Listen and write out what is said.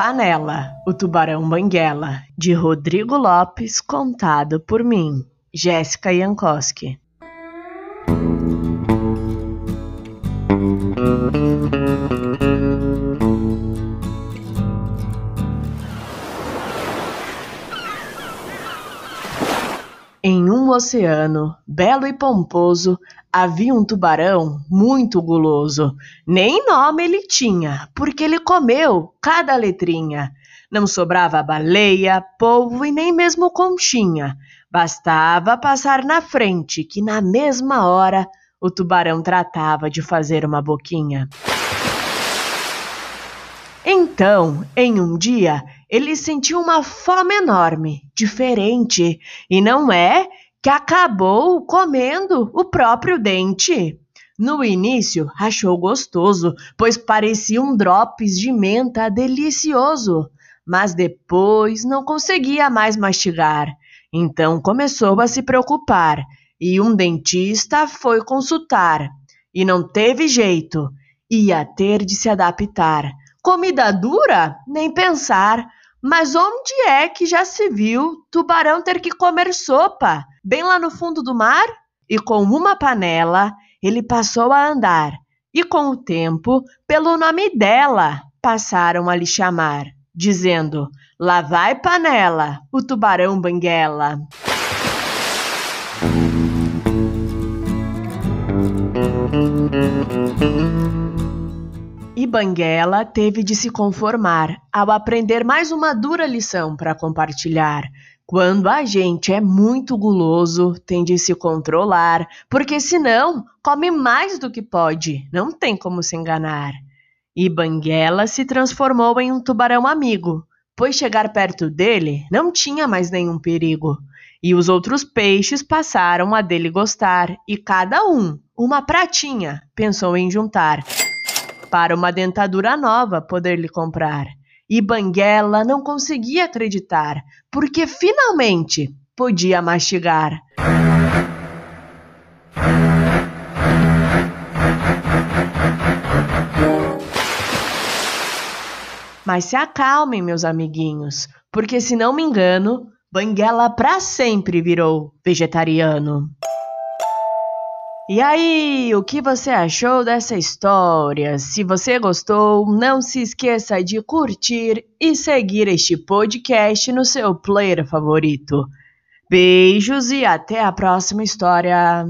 Panela, o tubarão banguela, de Rodrigo Lopes, contado por mim, Jéssica Jankowski. Oceano, belo e pomposo, havia um tubarão muito guloso. Nem nome ele tinha, porque ele comeu cada letrinha. Não sobrava baleia, polvo e nem mesmo conchinha. Bastava passar na frente, que na mesma hora o tubarão tratava de fazer uma boquinha. Então, em um dia, ele sentiu uma fome enorme, diferente, e não é que acabou comendo o próprio dente. No início, achou gostoso, pois pareciam drops de menta delicioso, mas depois não conseguia mais mastigar. Então começou a se preocupar e um dentista foi consultar. E não teve jeito, ia ter de se adaptar. Comida dura? Nem pensar. Mas onde é que já se viu tubarão ter que comer sopa? Bem lá no fundo do mar? E com uma panela ele passou a andar, e com o tempo, pelo nome dela, passaram a lhe chamar, dizendo: Lá vai panela, o tubarão banguela. E Banguela teve de se conformar ao aprender mais uma dura lição para compartilhar. Quando a gente é muito guloso, tem de se controlar, porque senão come mais do que pode, não tem como se enganar. E Banguela se transformou em um tubarão amigo, pois chegar perto dele não tinha mais nenhum perigo. E os outros peixes passaram a dele gostar, e cada um, uma pratinha, pensou em juntar para uma dentadura nova poder lhe comprar. E Banguela não conseguia acreditar, porque finalmente podia mastigar. Mas se acalmem, meus amiguinhos, porque se não me engano, Banguela para sempre virou vegetariano. E aí, o que você achou dessa história? Se você gostou, não se esqueça de curtir e seguir este podcast no seu player favorito. Beijos e até a próxima história.